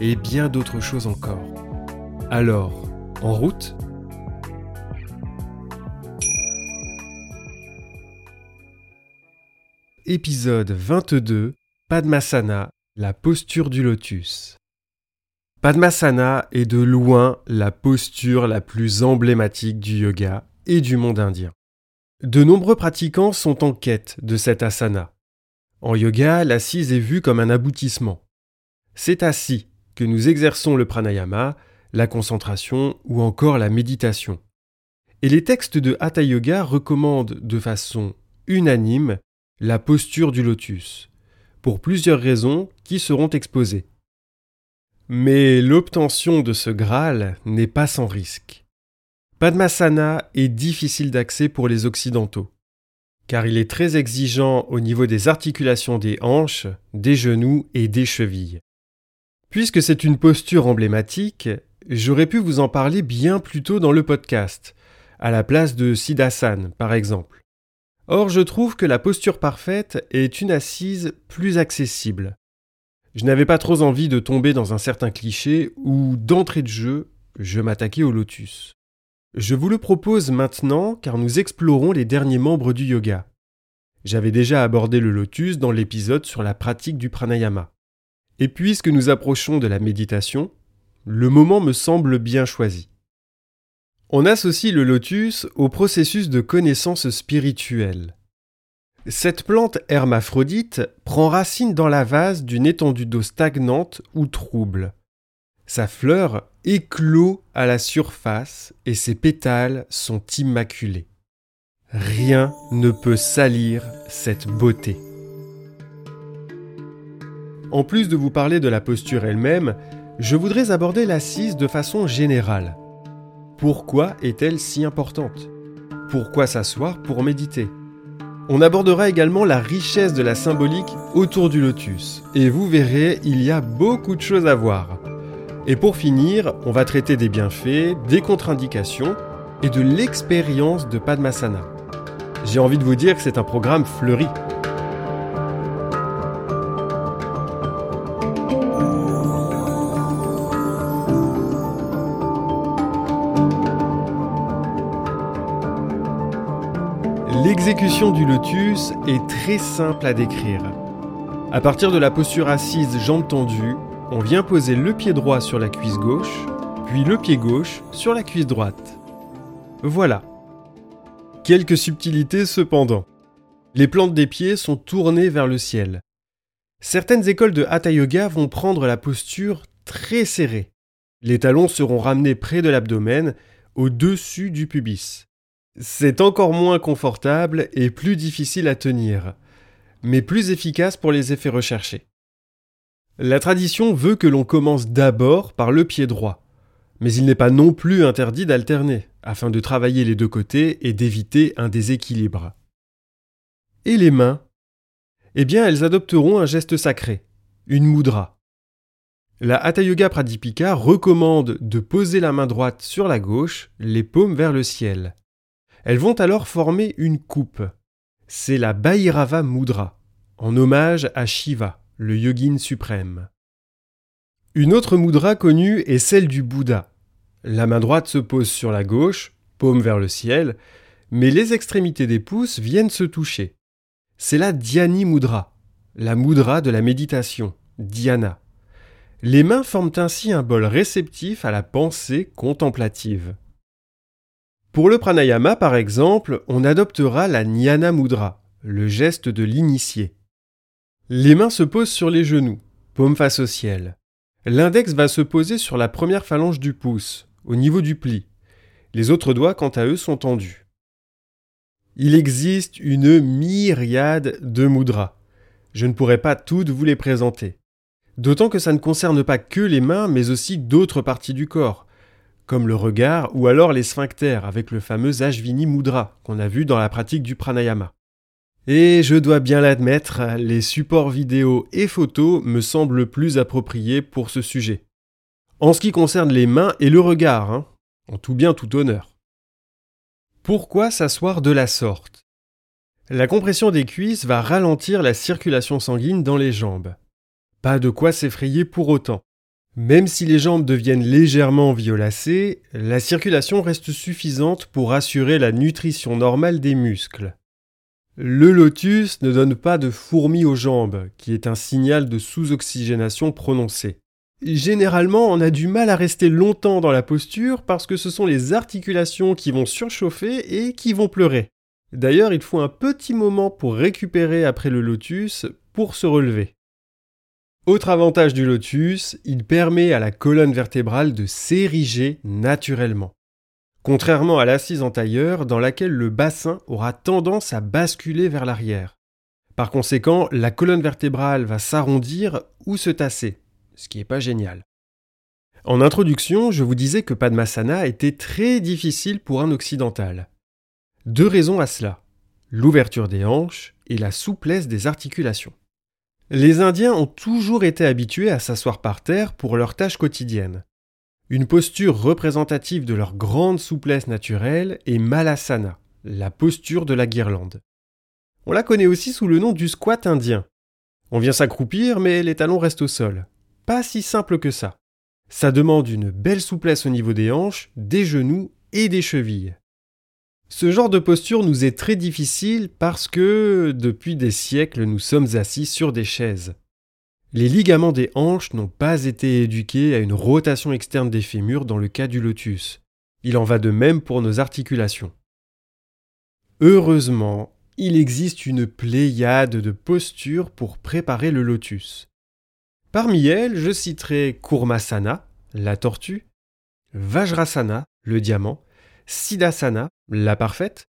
et bien d'autres choses encore. Alors, en route? Épisode 22 Padmasana, la posture du lotus. Padmasana est de loin la posture la plus emblématique du yoga et du monde indien. De nombreux pratiquants sont en quête de cet asana. En yoga, l'assise est vue comme un aboutissement. C'est assis que nous exerçons le pranayama, la concentration ou encore la méditation. Et les textes de Hatha Yoga recommandent de façon unanime la posture du lotus, pour plusieurs raisons qui seront exposées. Mais l'obtention de ce Graal n'est pas sans risque. Padmasana est difficile d'accès pour les Occidentaux, car il est très exigeant au niveau des articulations des hanches, des genoux et des chevilles. Puisque c'est une posture emblématique, j'aurais pu vous en parler bien plus tôt dans le podcast, à la place de Siddhasan par exemple. Or, je trouve que la posture parfaite est une assise plus accessible. Je n'avais pas trop envie de tomber dans un certain cliché où, d'entrée de jeu, je m'attaquais au lotus. Je vous le propose maintenant car nous explorons les derniers membres du yoga. J'avais déjà abordé le lotus dans l'épisode sur la pratique du pranayama. Et puisque nous approchons de la méditation, le moment me semble bien choisi. On associe le lotus au processus de connaissance spirituelle. Cette plante hermaphrodite prend racine dans la vase d'une étendue d'eau stagnante ou trouble. Sa fleur éclot à la surface et ses pétales sont immaculés. Rien ne peut salir cette beauté. En plus de vous parler de la posture elle-même, je voudrais aborder l'assise de façon générale. Pourquoi est-elle si importante? Pourquoi s'asseoir pour méditer? On abordera également la richesse de la symbolique autour du lotus, et vous verrez, il y a beaucoup de choses à voir. Et pour finir, on va traiter des bienfaits, des contre-indications et de l'expérience de Padmasana. J'ai envie de vous dire que c'est un programme fleuri. L'exécution du lotus est très simple à décrire. À partir de la posture assise jambes tendues, on vient poser le pied droit sur la cuisse gauche, puis le pied gauche sur la cuisse droite. Voilà. Quelques subtilités cependant. Les plantes des pieds sont tournées vers le ciel. Certaines écoles de Hatha Yoga vont prendre la posture très serrée. Les talons seront ramenés près de l'abdomen, au-dessus du pubis. C'est encore moins confortable et plus difficile à tenir, mais plus efficace pour les effets recherchés. La tradition veut que l'on commence d'abord par le pied droit, mais il n'est pas non plus interdit d'alterner, afin de travailler les deux côtés et d'éviter un déséquilibre. Et les mains? Eh bien, elles adopteront un geste sacré, une mudra. La Hatha Yoga Pradipika recommande de poser la main droite sur la gauche, les paumes vers le ciel. Elles vont alors former une coupe. C'est la Bhairava Mudra, en hommage à Shiva, le yogin suprême. Une autre mudra connue est celle du Bouddha. La main droite se pose sur la gauche, paume vers le ciel, mais les extrémités des pouces viennent se toucher. C'est la Dhyani Mudra, la mudra de la méditation, dhyana. Les mains forment ainsi un bol réceptif à la pensée contemplative. Pour le pranayama, par exemple, on adoptera la Jnana Mudra, le geste de l'initié. Les mains se posent sur les genoux, paume face au ciel. L'index va se poser sur la première phalange du pouce, au niveau du pli. Les autres doigts, quant à eux, sont tendus. Il existe une myriade de mudras. Je ne pourrais pas toutes vous les présenter. D'autant que ça ne concerne pas que les mains, mais aussi d'autres parties du corps, comme le regard ou alors les sphincters avec le fameux Ashvini Mudra qu'on a vu dans la pratique du pranayama. Et je dois bien l'admettre, les supports vidéo et photos me semblent plus appropriés pour ce sujet. En ce qui concerne les mains et le regard, hein, en tout bien tout honneur. Pourquoi s'asseoir de la sorte? La compression des cuisses va ralentir la circulation sanguine dans les jambes. Pas de quoi s'effrayer pour autant. Même si les jambes deviennent légèrement violacées, la circulation reste suffisante pour assurer la nutrition normale des muscles. Le lotus ne donne pas de fourmis aux jambes, qui est un signal de sous-oxygénation prononcée. Généralement, on a du mal à rester longtemps dans la posture parce que ce sont les articulations qui vont surchauffer et qui vont pleurer. D'ailleurs, il faut un petit moment pour récupérer après le lotus pour se relever. Autre avantage du lotus, il permet à la colonne vertébrale de s'ériger naturellement contrairement à l'assise en tailleur dans laquelle le bassin aura tendance à basculer vers l'arrière. Par conséquent, la colonne vertébrale va s'arrondir ou se tasser, ce qui n'est pas génial. En introduction, je vous disais que Padmasana était très difficile pour un occidental. Deux raisons à cela l'ouverture des hanches et la souplesse des articulations. Les Indiens ont toujours été habitués à s'asseoir par terre pour leurs tâches quotidiennes. Une posture représentative de leur grande souplesse naturelle est Malasana, la posture de la guirlande. On la connaît aussi sous le nom du squat indien. On vient s'accroupir, mais les talons restent au sol. Pas si simple que ça. Ça demande une belle souplesse au niveau des hanches, des genoux et des chevilles. Ce genre de posture nous est très difficile parce que, depuis des siècles, nous sommes assis sur des chaises. Les ligaments des hanches n'ont pas été éduqués à une rotation externe des fémurs dans le cas du lotus. Il en va de même pour nos articulations. Heureusement, il existe une pléiade de postures pour préparer le lotus. Parmi elles, je citerai Kurmasana, la tortue, Vajrasana, le diamant, Siddhasana, la parfaite,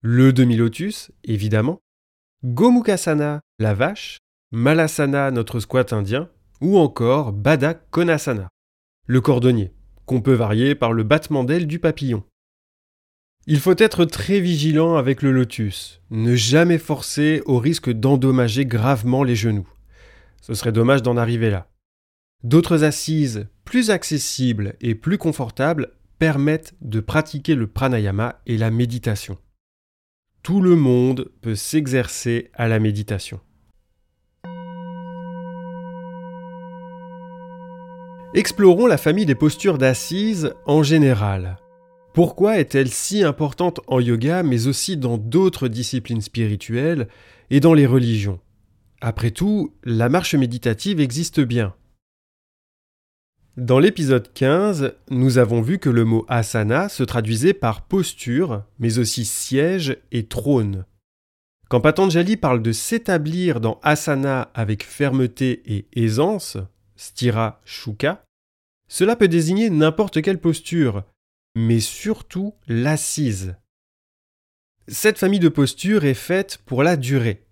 le demi-lotus, évidemment, Gomukasana, la vache, Malasana, notre squat indien, ou encore Bada Konasana, le cordonnier, qu'on peut varier par le battement d'aile du papillon. Il faut être très vigilant avec le lotus, ne jamais forcer au risque d'endommager gravement les genoux. Ce serait dommage d'en arriver là. D'autres assises plus accessibles et plus confortables permettent de pratiquer le pranayama et la méditation. Tout le monde peut s'exercer à la méditation. Explorons la famille des postures d'assises en général. Pourquoi est-elle si importante en yoga mais aussi dans d'autres disciplines spirituelles et dans les religions? Après tout, la marche méditative existe bien. Dans l'épisode 15, nous avons vu que le mot asana se traduisait par posture, mais aussi siège et trône. Quand Patanjali parle de s'établir dans asana avec fermeté et aisance, stira shuka, cela peut désigner n'importe quelle posture, mais surtout l'assise. Cette famille de postures est faite pour la durée.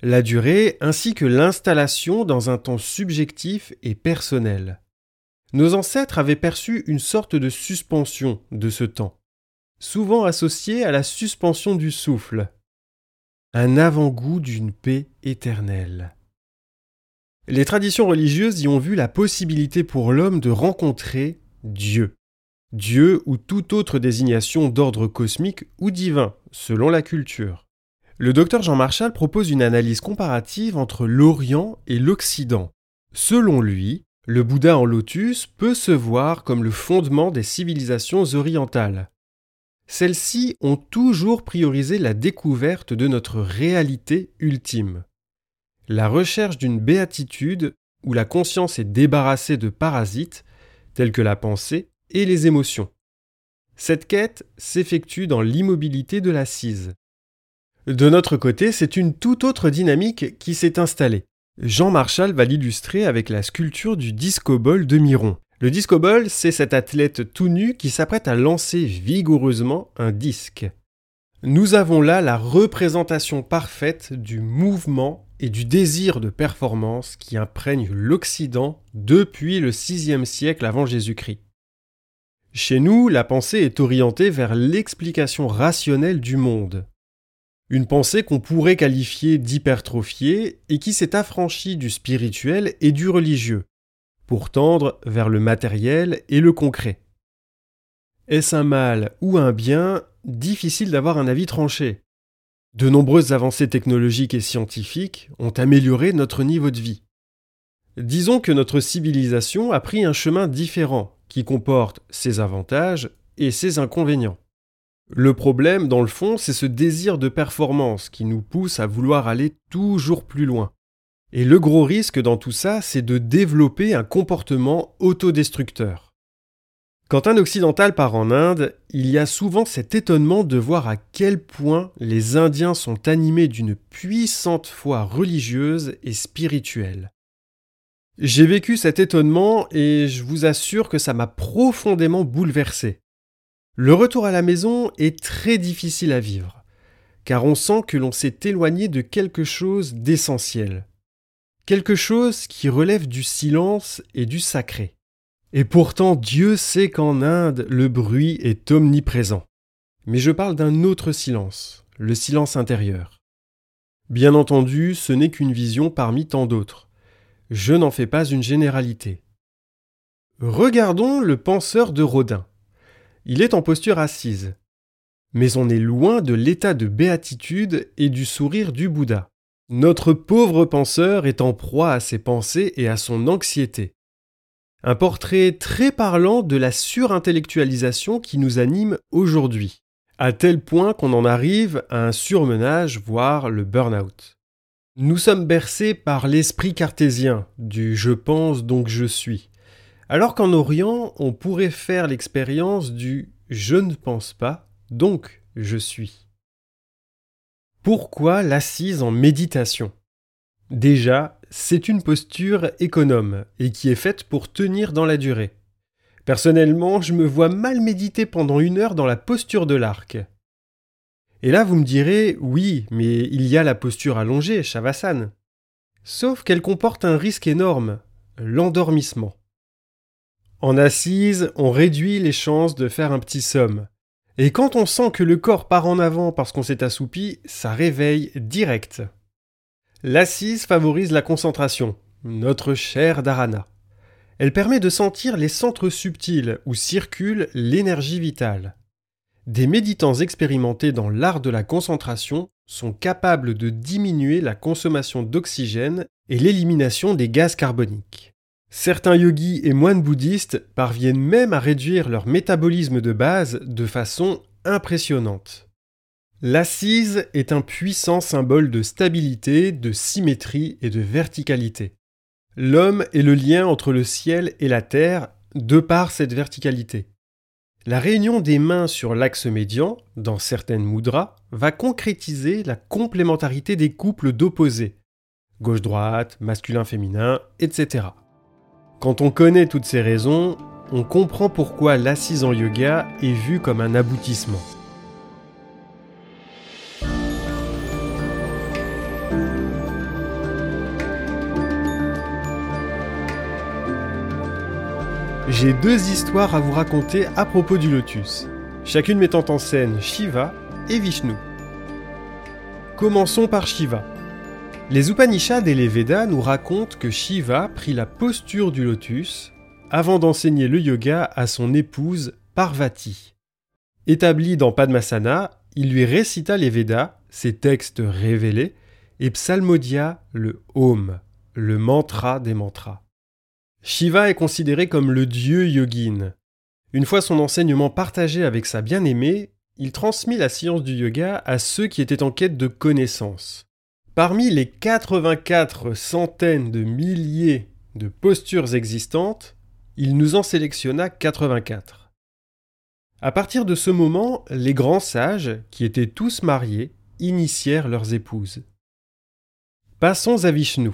La durée ainsi que l'installation dans un temps subjectif et personnel. Nos ancêtres avaient perçu une sorte de suspension de ce temps, souvent associée à la suspension du souffle, un avant-goût d'une paix éternelle. Les traditions religieuses y ont vu la possibilité pour l'homme de rencontrer Dieu. Dieu ou toute autre désignation d'ordre cosmique ou divin, selon la culture. Le docteur Jean Marchal propose une analyse comparative entre l'Orient et l'Occident. Selon lui, le Bouddha en lotus peut se voir comme le fondement des civilisations orientales. Celles-ci ont toujours priorisé la découverte de notre réalité ultime la recherche d'une béatitude où la conscience est débarrassée de parasites tels que la pensée et les émotions. Cette quête s'effectue dans l'immobilité de l'assise. De notre côté, c'est une toute autre dynamique qui s'est installée. Jean Marchal va l'illustrer avec la sculpture du discobol de Miron. Le discobol, c'est cet athlète tout nu qui s'apprête à lancer vigoureusement un disque. Nous avons là la représentation parfaite du mouvement et du désir de performance qui imprègne l'Occident depuis le VIe siècle avant Jésus-Christ. Chez nous, la pensée est orientée vers l'explication rationnelle du monde. Une pensée qu'on pourrait qualifier d'hypertrophiée et qui s'est affranchie du spirituel et du religieux, pour tendre vers le matériel et le concret. Est-ce un mal ou un bien Difficile d'avoir un avis tranché? De nombreuses avancées technologiques et scientifiques ont amélioré notre niveau de vie. Disons que notre civilisation a pris un chemin différent qui comporte ses avantages et ses inconvénients. Le problème, dans le fond, c'est ce désir de performance qui nous pousse à vouloir aller toujours plus loin. Et le gros risque dans tout ça, c'est de développer un comportement autodestructeur. Quand un occidental part en Inde, il y a souvent cet étonnement de voir à quel point les Indiens sont animés d'une puissante foi religieuse et spirituelle. J'ai vécu cet étonnement et je vous assure que ça m'a profondément bouleversé. Le retour à la maison est très difficile à vivre, car on sent que l'on s'est éloigné de quelque chose d'essentiel, quelque chose qui relève du silence et du sacré. Et pourtant Dieu sait qu'en Inde, le bruit est omniprésent. Mais je parle d'un autre silence, le silence intérieur. Bien entendu, ce n'est qu'une vision parmi tant d'autres. Je n'en fais pas une généralité. Regardons le penseur de Rodin. Il est en posture assise. Mais on est loin de l'état de béatitude et du sourire du Bouddha. Notre pauvre penseur est en proie à ses pensées et à son anxiété. Un portrait très parlant de la surintellectualisation qui nous anime aujourd'hui, à tel point qu'on en arrive à un surmenage, voire le burn-out. Nous sommes bercés par l'esprit cartésien du je pense donc je suis, alors qu'en Orient on pourrait faire l'expérience du je ne pense pas donc je suis. Pourquoi l'assise en méditation? Déjà, c'est une posture économe et qui est faite pour tenir dans la durée. Personnellement, je me vois mal méditer pendant une heure dans la posture de l'arc. Et là, vous me direz, oui, mais il y a la posture allongée, Shavasana. Sauf qu'elle comporte un risque énorme, l'endormissement. En assise, on réduit les chances de faire un petit somme. Et quand on sent que le corps part en avant parce qu'on s'est assoupi, ça réveille direct. L'assise favorise la concentration, notre chère dharana. Elle permet de sentir les centres subtils où circule l'énergie vitale. Des méditants expérimentés dans l'art de la concentration sont capables de diminuer la consommation d'oxygène et l'élimination des gaz carboniques. Certains yogis et moines bouddhistes parviennent même à réduire leur métabolisme de base de façon impressionnante. L'assise est un puissant symbole de stabilité, de symétrie et de verticalité. L'homme est le lien entre le ciel et la terre de par cette verticalité. La réunion des mains sur l'axe médian, dans certaines mudras, va concrétiser la complémentarité des couples d'opposés, gauche-droite, masculin-féminin, etc. Quand on connaît toutes ces raisons, on comprend pourquoi l'assise en yoga est vue comme un aboutissement. J'ai deux histoires à vous raconter à propos du lotus, chacune mettant en scène Shiva et Vishnu. Commençons par Shiva. Les Upanishads et les Védas nous racontent que Shiva prit la posture du lotus avant d'enseigner le yoga à son épouse Parvati. Établi dans Padmasana, il lui récita les Védas, ses textes révélés, et psalmodia le Om, le mantra des mantras. Shiva est considéré comme le dieu yogin. Une fois son enseignement partagé avec sa bien-aimée, il transmit la science du yoga à ceux qui étaient en quête de connaissances. Parmi les 84 centaines de milliers de postures existantes, il nous en sélectionna 84. À partir de ce moment, les grands sages, qui étaient tous mariés, initièrent leurs épouses. Passons à Vishnu.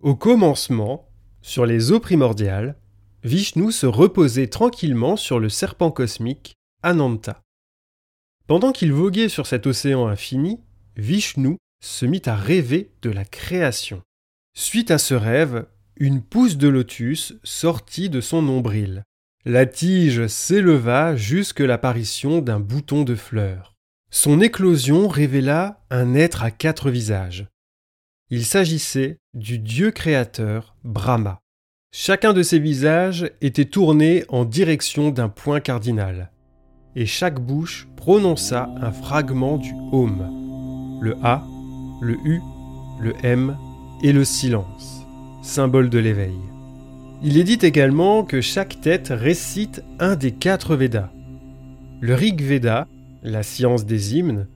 Au commencement, sur les eaux primordiales, Vishnu se reposait tranquillement sur le serpent cosmique Ananta. Pendant qu'il voguait sur cet océan infini, Vishnu se mit à rêver de la création. Suite à ce rêve, une pousse de lotus sortit de son nombril. La tige s'éleva jusque l'apparition d'un bouton de fleurs. Son éclosion révéla un être à quatre visages. Il s'agissait du dieu créateur Brahma. Chacun de ces visages était tourné en direction d'un point cardinal, et chaque bouche prononça un fragment du Om, le A, le U, le M et le silence, symbole de l'éveil. Il est dit également que chaque tête récite un des quatre Védas. Le Rig Veda, la science des hymnes,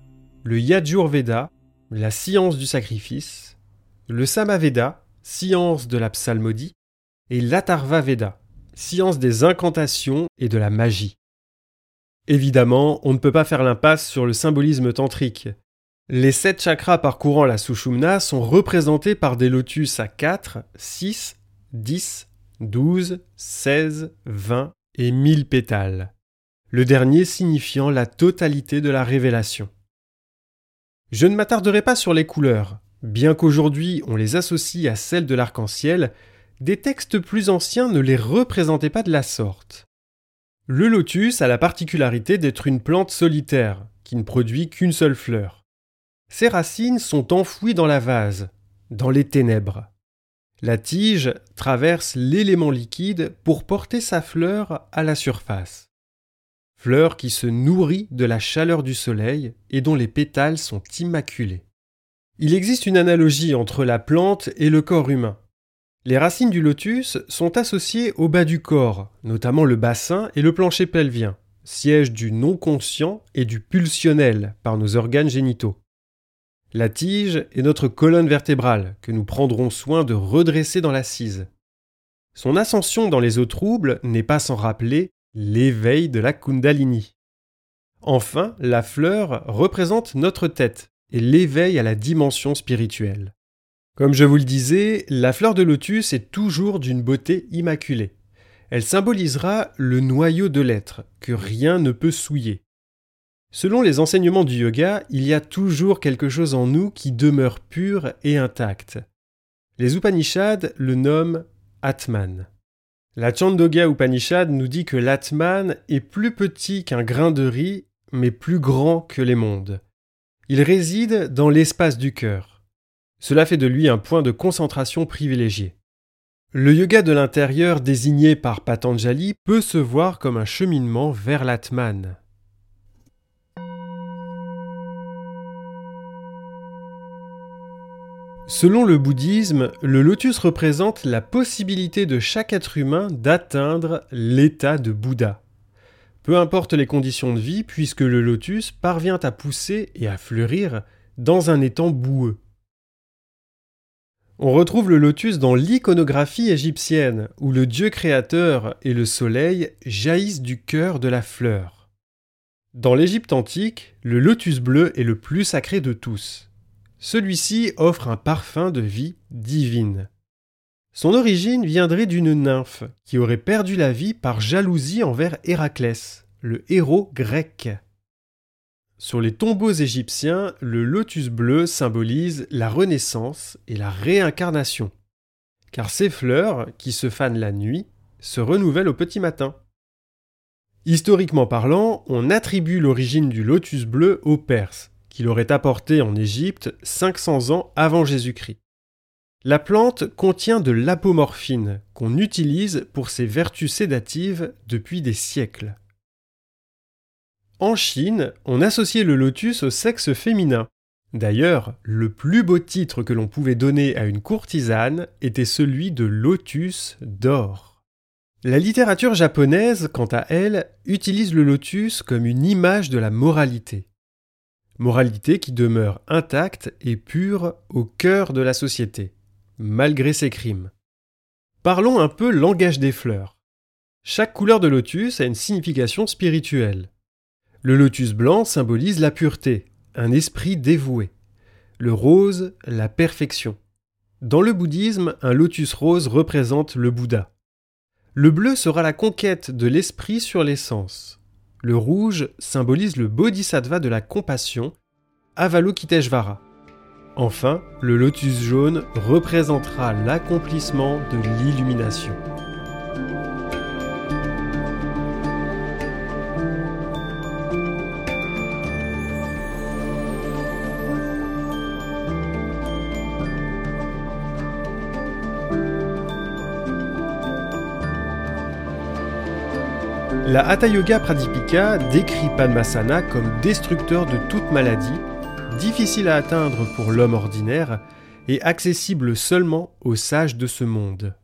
le Yajur Veda, la science du sacrifice, le Samaveda, science de la psalmodie, et l'Atharva Veda, science des incantations et de la magie. Évidemment, on ne peut pas faire l'impasse sur le symbolisme tantrique. Les sept chakras parcourant la Sushumna sont représentés par des lotus à 4, 6, 10, 12, 16, 20 et 1000 pétales, le dernier signifiant la totalité de la révélation. Je ne m'attarderai pas sur les couleurs, bien qu'aujourd'hui on les associe à celles de l'arc-en-ciel, des textes plus anciens ne les représentaient pas de la sorte. Le lotus a la particularité d'être une plante solitaire, qui ne produit qu'une seule fleur. Ses racines sont enfouies dans la vase, dans les ténèbres. La tige traverse l'élément liquide pour porter sa fleur à la surface. Fleur qui se nourrit de la chaleur du soleil et dont les pétales sont immaculés. Il existe une analogie entre la plante et le corps humain. Les racines du lotus sont associées au bas du corps, notamment le bassin et le plancher pelvien, siège du non-conscient et du pulsionnel par nos organes génitaux. La tige est notre colonne vertébrale que nous prendrons soin de redresser dans l'assise. Son ascension dans les eaux troubles n'est pas sans rappeler l'éveil de la Kundalini. Enfin, la fleur représente notre tête et l'éveil à la dimension spirituelle. Comme je vous le disais, la fleur de lotus est toujours d'une beauté immaculée. Elle symbolisera le noyau de l'être, que rien ne peut souiller. Selon les enseignements du yoga, il y a toujours quelque chose en nous qui demeure pur et intact. Les Upanishads le nomment Atman. La Chandogya Upanishad nous dit que l'Atman est plus petit qu'un grain de riz, mais plus grand que les mondes. Il réside dans l'espace du cœur. Cela fait de lui un point de concentration privilégié. Le yoga de l'intérieur désigné par Patanjali peut se voir comme un cheminement vers l'Atman. Selon le bouddhisme, le lotus représente la possibilité de chaque être humain d'atteindre l'état de Bouddha. Peu importe les conditions de vie, puisque le lotus parvient à pousser et à fleurir dans un étang boueux. On retrouve le lotus dans l'iconographie égyptienne, où le dieu créateur et le soleil jaillissent du cœur de la fleur. Dans l'Égypte antique, le lotus bleu est le plus sacré de tous. Celui-ci offre un parfum de vie divine. Son origine viendrait d'une nymphe qui aurait perdu la vie par jalousie envers Héraclès, le héros grec. Sur les tombeaux égyptiens, le lotus bleu symbolise la renaissance et la réincarnation, car ces fleurs, qui se fanent la nuit, se renouvellent au petit matin. Historiquement parlant, on attribue l'origine du lotus bleu aux Perses, qui l'auraient apporté en Égypte 500 ans avant Jésus-Christ. La plante contient de l'apomorphine, qu'on utilise pour ses vertus sédatives depuis des siècles. En Chine, on associait le lotus au sexe féminin. D'ailleurs, le plus beau titre que l'on pouvait donner à une courtisane était celui de lotus d'or. La littérature japonaise, quant à elle, utilise le lotus comme une image de la moralité. Moralité qui demeure intacte et pure au cœur de la société, malgré ses crimes. Parlons un peu langage des fleurs. Chaque couleur de lotus a une signification spirituelle. Le lotus blanc symbolise la pureté, un esprit dévoué. Le rose, la perfection. Dans le bouddhisme, un lotus rose représente le Bouddha. Le bleu sera la conquête de l'esprit sur l'essence. Le rouge symbolise le bodhisattva de la compassion, Avalokiteshvara. Enfin, le lotus jaune représentera l'accomplissement de l'illumination. La Hatha Yoga Pradipika décrit Padmasana comme destructeur de toute maladie difficile à atteindre pour l'homme ordinaire et accessible seulement aux sages de ce monde.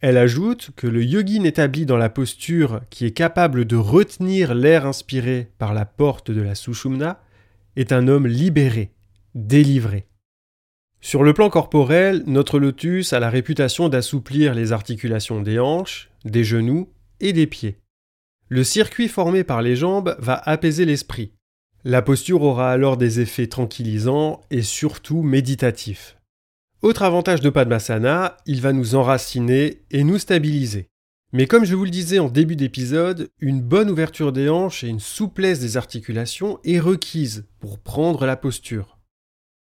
Elle ajoute que le yogin établi dans la posture qui est capable de retenir l'air inspiré par la porte de la Sushumna est un homme libéré, délivré. Sur le plan corporel, notre lotus a la réputation d'assouplir les articulations des hanches, des genoux et des pieds. Le circuit formé par les jambes va apaiser l'esprit, la posture aura alors des effets tranquillisants et surtout méditatifs. Autre avantage de Padmasana, il va nous enraciner et nous stabiliser. Mais comme je vous le disais en début d'épisode, une bonne ouverture des hanches et une souplesse des articulations est requise pour prendre la posture.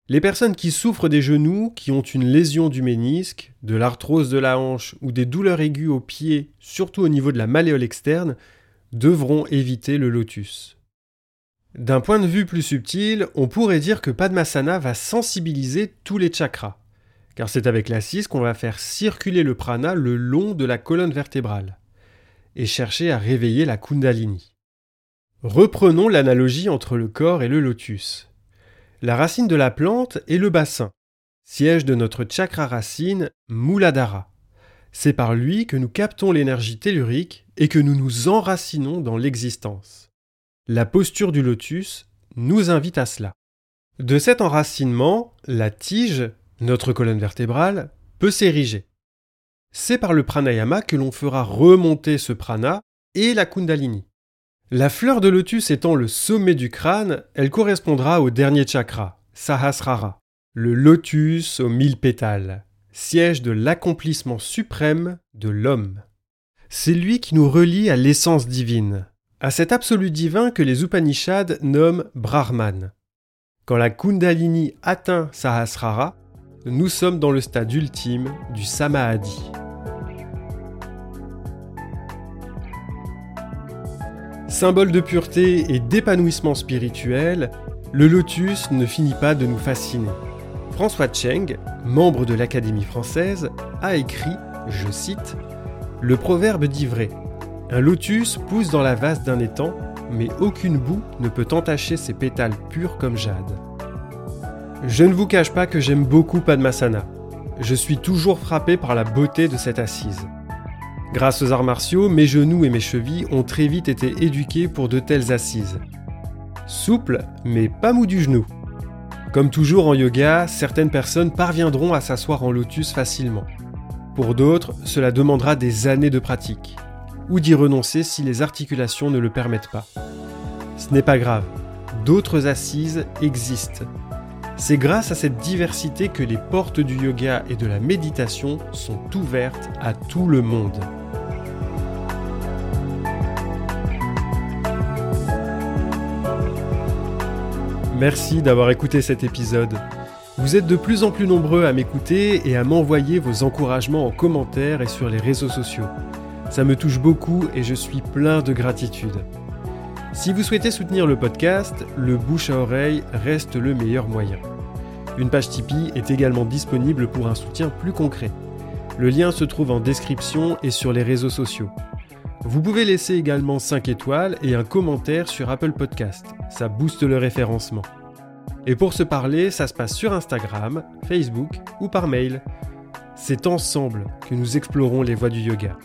Les personnes qui souffrent des genoux, qui ont une lésion du ménisque, de l'arthrose de la hanche ou des douleurs aiguës aux pieds, surtout au niveau de la malléole externe, devront éviter le lotus. D'un point de vue plus subtil, on pourrait dire que Padmasana va sensibiliser tous les chakras, car c'est avec l'assise qu'on va faire circuler le prana le long de la colonne vertébrale, et chercher à réveiller la kundalini. Reprenons l'analogie entre le corps et le lotus. La racine de la plante est le bassin, siège de notre chakra racine, Muladhara. C'est par lui que nous captons l'énergie tellurique et que nous nous enracinons dans l'existence. La posture du lotus nous invite à cela. De cet enracinement, la tige, notre colonne vertébrale, peut s'ériger. C'est par le pranayama que l'on fera remonter ce prana et la kundalini. La fleur de lotus étant le sommet du crâne, elle correspondra au dernier chakra, Sahasrara, le lotus aux mille pétales, siège de l'accomplissement suprême de l'homme. C'est lui qui nous relie à l'essence divine, à cet absolu divin que les Upanishads nomment Brahman. Quand la Kundalini atteint Sahasrara, nous sommes dans le stade ultime du Samadhi. Symbole de pureté et d'épanouissement spirituel, le lotus ne finit pas de nous fasciner. François Cheng, membre de l'Académie française, a écrit, je cite, Le proverbe dit vrai un lotus pousse dans la vase d'un étang, mais aucune boue ne peut entacher ses pétales purs comme jade. Je ne vous cache pas que j'aime beaucoup Padmasana. Je suis toujours frappé par la beauté de cette assise. Grâce aux arts martiaux, mes genoux et mes chevilles ont très vite été éduqués pour de telles assises. Souple, mais pas mou du genou. Comme toujours en yoga, certaines personnes parviendront à s'asseoir en lotus facilement. Pour d'autres, cela demandera des années de pratique ou d'y renoncer si les articulations ne le permettent pas? Ce n'est pas grave, d'autres assises existent. C'est grâce à cette diversité que les portes du yoga et de la méditation sont ouvertes à tout le monde. Merci d'avoir écouté cet épisode. Vous êtes de plus en plus nombreux à m'écouter et à m'envoyer vos encouragements en commentaire et sur les réseaux sociaux. Ça me touche beaucoup et je suis plein de gratitude. Si vous souhaitez soutenir le podcast, le bouche à oreille reste le meilleur moyen. Une page Tipeee est également disponible pour un soutien plus concret. Le lien se trouve en description et sur les réseaux sociaux. Vous pouvez laisser également 5 étoiles et un commentaire sur Apple Podcast, ça booste le référencement. Et pour se parler, ça se passe sur Instagram, Facebook ou par mail. C'est ensemble que nous explorons les voies du yoga.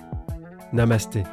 Namasté.